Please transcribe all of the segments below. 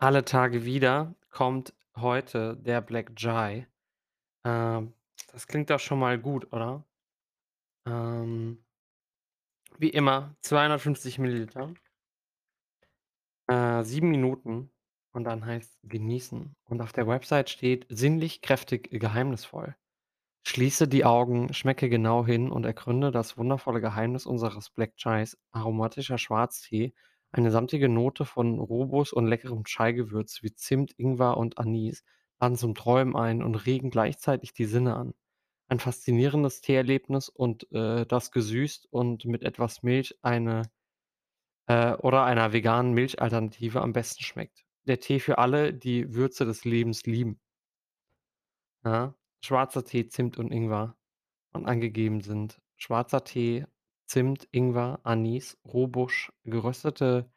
Alle Tage wieder kommt heute der Black Jai. Ähm, das klingt doch schon mal gut, oder? Ähm, wie immer 250 Milliliter, äh, 7 Minuten und dann heißt genießen. Und auf der Website steht: „Sinnlich, kräftig, geheimnisvoll.“ Schließe die Augen, schmecke genau hin und ergründe das wundervolle Geheimnis unseres Black Chais. Aromatischer Schwarztee, eine samtige Note von Robus und leckerem Chai-Gewürz wie Zimt, Ingwer und Anis laden zum Träumen ein und regen gleichzeitig die Sinne an. Ein faszinierendes Teeerlebnis und äh, das gesüßt und mit etwas Milch eine äh, oder einer veganen Milchalternative am besten schmeckt. Der Tee für alle, die Würze des Lebens lieben. Ja? Schwarzer Tee, Zimt und Ingwer. Und angegeben sind schwarzer Tee, Zimt, Ingwer, Anis, Rohbusch, geröstete,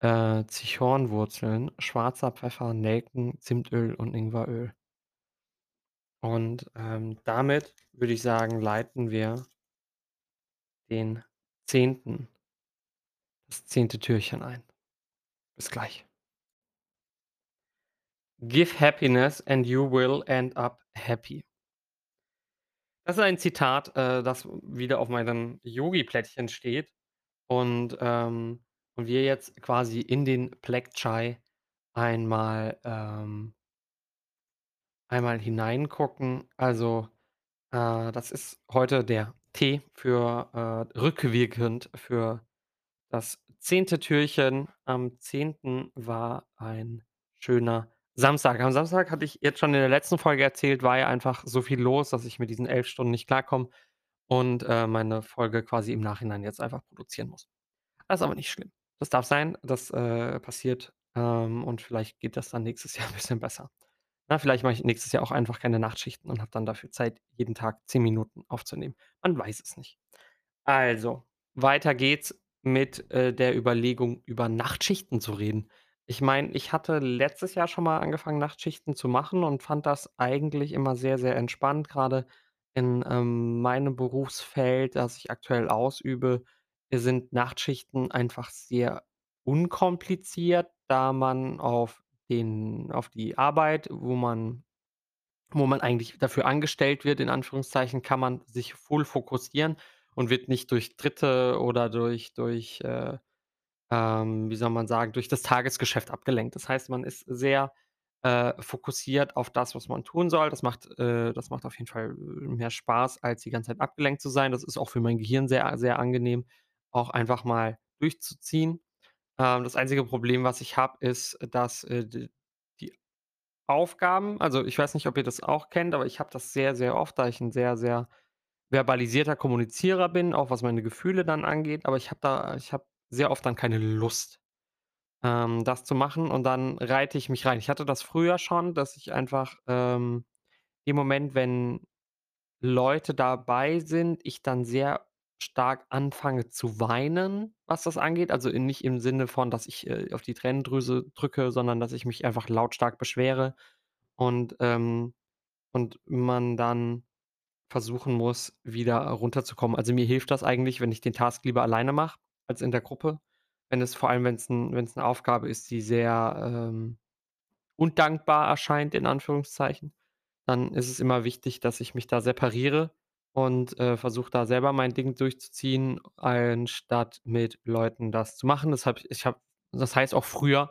äh, Zichornwurzeln, schwarzer Pfeffer, Nelken, Zimtöl und Ingweröl. Und, ähm, damit würde ich sagen, leiten wir den zehnten das zehnte Türchen ein. Bis gleich. „Give happiness and you will end up happy.“ Das ist ein Zitat, äh, das wieder auf meinem Yogi-Plättchen steht. Und, ähm und wir jetzt quasi in den Black Chai einmal, ähm einmal hineingucken. Also, äh, das ist heute der Tee für, äh rückwirkend für das zehnte Türchen. Am zehnten war ein schöner Samstag. Am Samstag hatte ich jetzt schon in der letzten Folge erzählt, war ja einfach so viel los, dass ich mit diesen 11 Stunden nicht klarkomme und, äh, meine Folge quasi im Nachhinein jetzt einfach produzieren muss. Das ist aber nicht schlimm. Das darf sein, das, äh, passiert, ähm, und vielleicht geht das dann nächstes Jahr 'n bisschen besser. Na, vielleicht mache ich nächstes Jahr auch einfach keine Nachtschichten und habe dann dafür Zeit, jeden Tag 10 Minuten aufzunehmen. Man weiß es nicht. Also, weiter geht's mit, äh, der Überlegung, über Nachtschichten zu reden. Ich meine, ich hatte letztes Jahr schon mal angefangen, Nachtschichten zu machen und fand das eigentlich immer sehr, sehr entspannt. Grade in, ähm, meinem Berufsfeld, das ich aktuell ausübe, sind Nachtschichten einfach sehr unkompliziert, da man auf den auf die Arbeit, wo man wo man eigentlich dafür angestellt wird, in Anführungszeichen, kann man sich full fokussieren und wird nicht durch Dritte oder durch durch, äh, ähm, wie soll man sagen, durch das Tagesgeschäft abgelenkt. Das heißt, man ist sehr, äh, fokussiert auf das, was man tun soll. Das macht äh, das macht auf jeden Fall mehr Spaß, als die ganze Zeit abgelenkt zu sein. Das ist auch für mein Gehirn sehr sehr angenehm, auch einfach mal durchzuziehen. Ähm, das einzige Problem, was ich habe, ist, dass, äh, d die Aufgaben also, ich weiß nicht, ob ihr das auch kennt, aber ich habe das sehr, sehr oft, da ich 'n sehr, sehr verbalisierter Kommunizierer bin, auch was meine Gefühle dann angeht, aber ich habe da ich habe sehr oft dann keine Lust, ähm, das zu machen und dann reite ich mich rein. Ich hatte das früher schon, dass ich einfach, ähm, im Moment, wenn Leute dabei sind, ich dann sehr stark anfange zu weinen, was das angeht. Also, nicht im Sinne von, dass ich, äh, auf die Tränendrüse drücke, sondern dass ich mich einfach lautstark beschwere und, ähm und man dann versuchen muss, wieder runterzukommen. Also, mir hilft das eigentlich, wenn ich den Task lieber alleine mache als in der Gruppe. Wenn es vor allem wenn's 'n wenn's 'ne Aufgabe ist, die sehr, ähm, undankbar erscheint in Anführungszeichen, dann ist es immer wichtig, dass ich mich da separiere und, äh, versuche da selber mein Ding durchzuziehen, anstatt mit Leuten das zu machen. Das habe ich habe das heißt auch früher,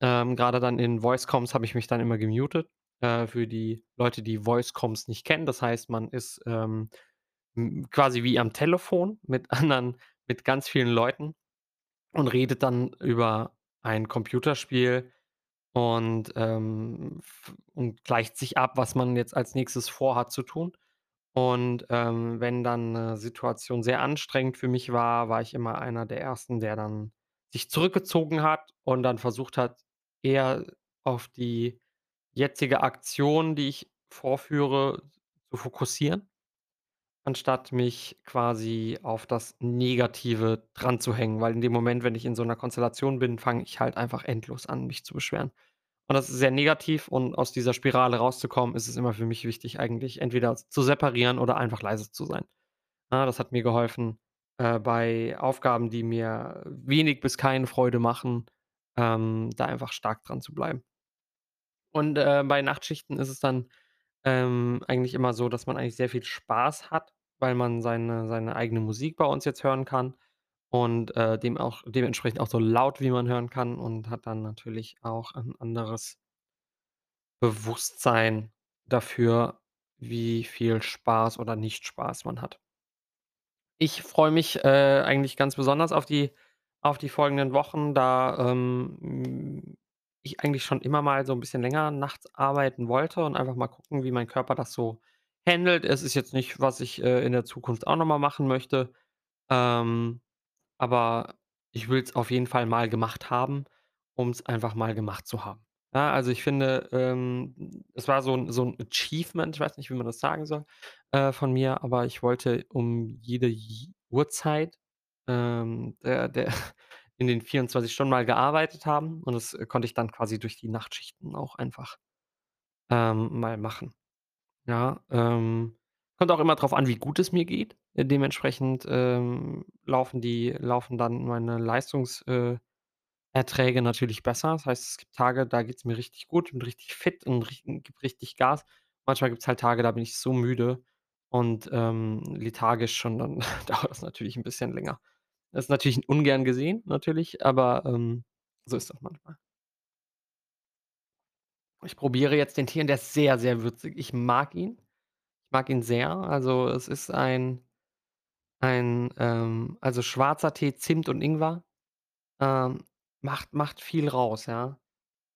ähm, grade dann in Voice Comms habe ich mich dann immer gemutet, äh, für die Leute, die Voice Comms nicht kennen. Das heißt, man ist, ähm, hm, quasi wie am Telefon mit anderen mit ganz vielen Leuten und redet dann über ein Computerspiel und, ähm, und gleicht sich ab, was man jetzt als Nächstes vorhat zu tun. Und, ähm, wenn dann 'ne Situation sehr anstrengend für mich war, war ich immer einer der Ersten, der dann sich zurückgezogen hat und dann versucht hat, eher auf die jetzige Aktion, die ich vorführe, zu fokussieren, anstatt mich quasi auf das Negative dranzuhängen, weil in dem Moment, wenn ich in so 'ner Konstellation bin, fange ich halt einfach endlos an, mich zu beschweren. Und das ist sehr negativ und aus dieser Spirale rauszukommen, ist es immer für mich wichtig, eigentlich entweder zu separieren oder einfach leise zu sein. Ja, das hat mir geholfen, äh, bei Aufgaben, die mir wenig bis keine Freude machen, ähm, da einfach stark dran zu bleiben. Und, äh, bei Nachtschichten ist es dann, ähm, eigentlich immer so, dass man eigentlich sehr viel Spaß hat, weil man seine seine eigene Musik bei uns jetzt hören kann und, äh, dem auch dementsprechend auch so laut, wie man hören kann und hat dann natürlich auch ein anderes Bewusstsein dafür, wie viel Spaß oder nicht Spaß man hat. Ich freue mich, äh, eigentlich ganz besonders auf die auf die folgenden Wochen, da, ähm, hm, ich eigentlich schon immer mal so 'n bisschen länger nachts arbeiten wollte und einfach mal gucken, wie mein Körper das so händelt. Es ist jetzt nicht, was ich, äh, in der Zukunft auch noch mal machen möchte, ähm, aber ich will's auf jeden Fall mal gemacht haben, um's einfach mal gemacht zu haben. Ja, also, ich finde, ähm, es war so 'n so 'n Achievement, ich weiß nicht, wie man das sagen soll, äh, von mir, aber ich wollte um jede Uhrzeit, ähm, der der in den 24 Stunden mal gearbeitet haben und das konnte ich dann quasi durch die Nachtschichten auch einfach, ähm, mal machen. Ja, ähm, kommt auch immer drauf an, wie gut es mir geht. Äh, dementsprechend, ähm, laufen die laufen dann meine Leistungs äh, natürlich besser. Das heißt, es gibt Tage, da geht's mir richtig gut, bin richtig fit und gebe richtig Gas. Manchmal gibt's halt Tage, da bin ich so müde und, ähm, lethargisch und dann dauert das natürlich 'n bisschen länger. Das ist natürlich ungern gesehen natürlich, aber, ähm, so ist das manchmal. Ich probiere jetzt den Tee und der ist sehr, sehr würzig. Ich mag ihn. Ich mag ihn sehr. Also, es ist ein ein, ähm also, schwarzer Tee, Zimt und Ingwer, ähm, macht macht viel raus, ja.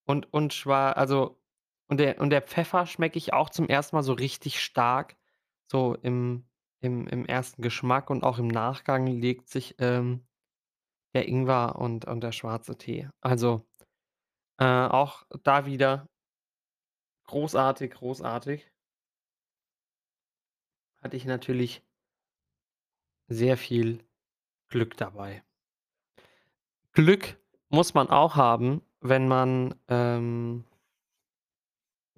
Und und schwa also, und der und der Pfeffer schmecke ich auch zum 1. Mal so richtig stark, so im im im 1. Geschmack und auch im Nachgang legt sich, ähm, der Ingwer und und der schwarze Tee. Also, äh, auch da wieder großartig, großartig. Hatte ich natürlich sehr viel Glück dabei. Glück muss man auch haben, wenn man, ähm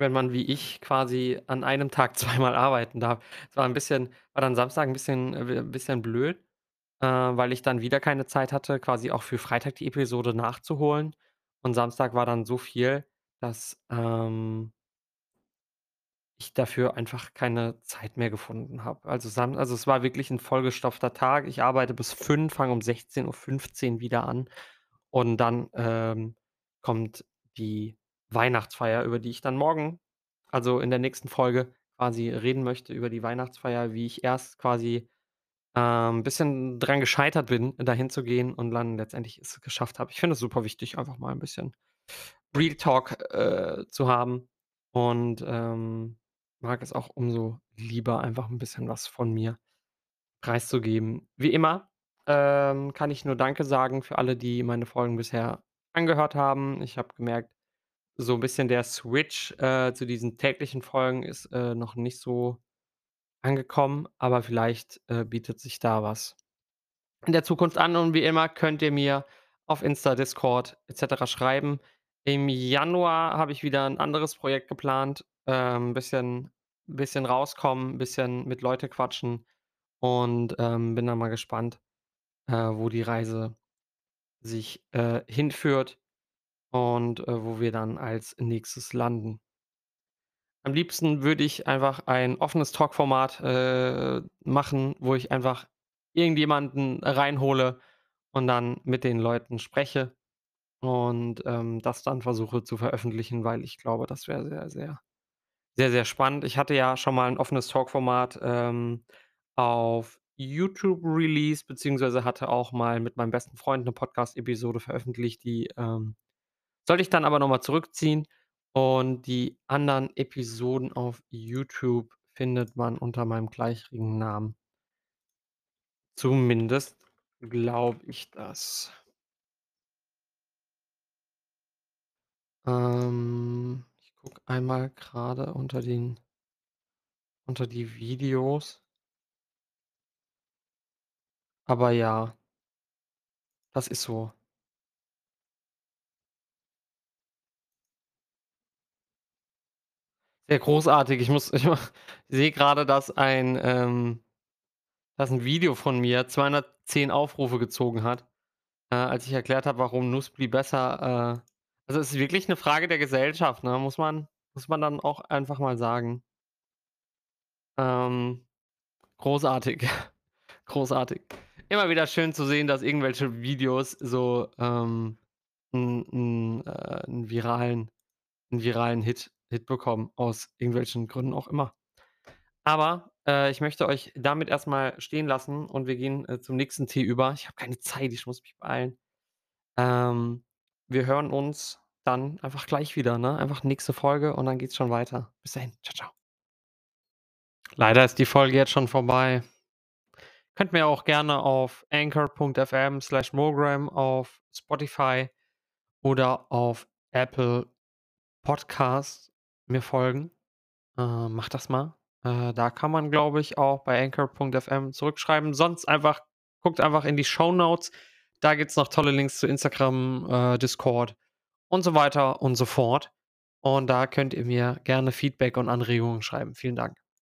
wenn man wie ich quasi an einem Tag zweimal arbeiten darf. Es war 'n bisschen war dann Samstag 'n bisschen äh, w bisschen blöd, äh, weil ich dann wieder keine Zeit hatte, quasi auch für Freitag die Episode nachzuholen. Und Samstag war dann so viel, dass, ähm ich dafür einfach keine Zeit mehr gefunden habe. Also, also, es war wirklich 'n vollgestopfter Tag. Ich arbeite bis 5, fange um 16:15 wieder an und dann, ähm, kommt die Weihnachtsfeier, über die ich dann morgen, also, in der nächsten Folge quasi reden möchte über die Weihnachtsfeier, wie ich erst quasi, ähm, bisschen dran gescheitert bin, dahin zu gehen und dann letztendlich es geschafft habe. Ich finde es super wichtig, einfach mal 'n bisschen Real Talk, äh, zu haben und, ähm, mag es auch umso lieber, einfach 'n bisschen was von mir preiszugeben. Wie immer, ähm, kann ich nur Danke sagen für alle, die meine Folgen bisher angehört haben. Ich habe gemerkt, so 'n bisschen der Switch, äh, zu diesen täglichen Folgen ist, äh, noch nicht so angekommen, aber vielleicht, äh, bietet sich da was in der Zukunft an und wie immer könnt ihr mir auf Insta, Discord et cetera schreiben. Im Januar habe ich wieder 'n anderes Projekt geplant, ähm, bisschen bisschen rauskommen, bisschen mit Leute quatschen und, ähm, bin da mal gespannt, äh, wo die Reise sich, äh, hinführt und, äh, wo wir dann als Nächstes landen. Am liebsten würde ich einfach ein offenes Talkformat, äh, machen, wo ich einfach irgendjemanden reinhole und dann mit den Leuten spreche und, ähm, das dann versuche zu veröffentlichen, weil ich glaube, das wäre sehr, sehr sehr, sehr spannend. Ich hatte ja schon mal 'n offenes Talkformat, ähm, auf YouTube released, beziehungsweise hatte auch mal mit meinem besten Freund 'ne Podcast-Episode veröffentlicht, die, ähm, sollte ich dann aber noch mal zurückziehen und die anderen Episoden auf YouTube findet man unter meinem gleichrigen Namen. Zumindest glaube ich das. Ähm, ich gucke einmal grade unter den unter die Videos. Aber ja. Das ist so. Sehr großartig. Ich muss ich ma sehe grade, dass ein, ähm dass 'n Video von mir 210 Aufrufe gezogen hat. äh, als ich erklärt habe, warum Nuspli besser äh, also, es ist wirklich 'ne Frage der Gesellschaft, ne, muss man muss man dann auch einfach mal sagen. Ähm, großartig, großartig. Immer wieder schön zu sehen, dass irgendwelche Videos so, ähm, 'n 'n äh, 'n viralen 'n viralen Hit Hit bekommen, aus irgendwelchen Gründen auch immer. Aber, äh, ich möchte euch damit erst mal stehen lassen und wir gehen, äh, zum nächsten Tee über. Ich habe keine Zeit, ich muss mich beeilen. Ähm, wir hören uns dann einfach gleich wieder, ne? Einfach nächste Folge und dann geht's schon weiter. Bis dahin. Tschau, tschau. Leider ist die Folge jetzt schon vorbei. Könnt mir auch gerne auf anchor.fm/mogram auf Spotify oder auf Apple Podcasts mir folgen. Äh, macht das mal. Äh, da kann man, glaube ich, auch bei anchor.fm zurückschreiben. Sonst einfach guckt einfach in die Shownotes. Da gibt's noch tolle Links zu Instagram, äh, Discord und so weiter und so fort. Und da könnt ihr mir gerne Feedback und Anregungen schreiben. Vielen Dank.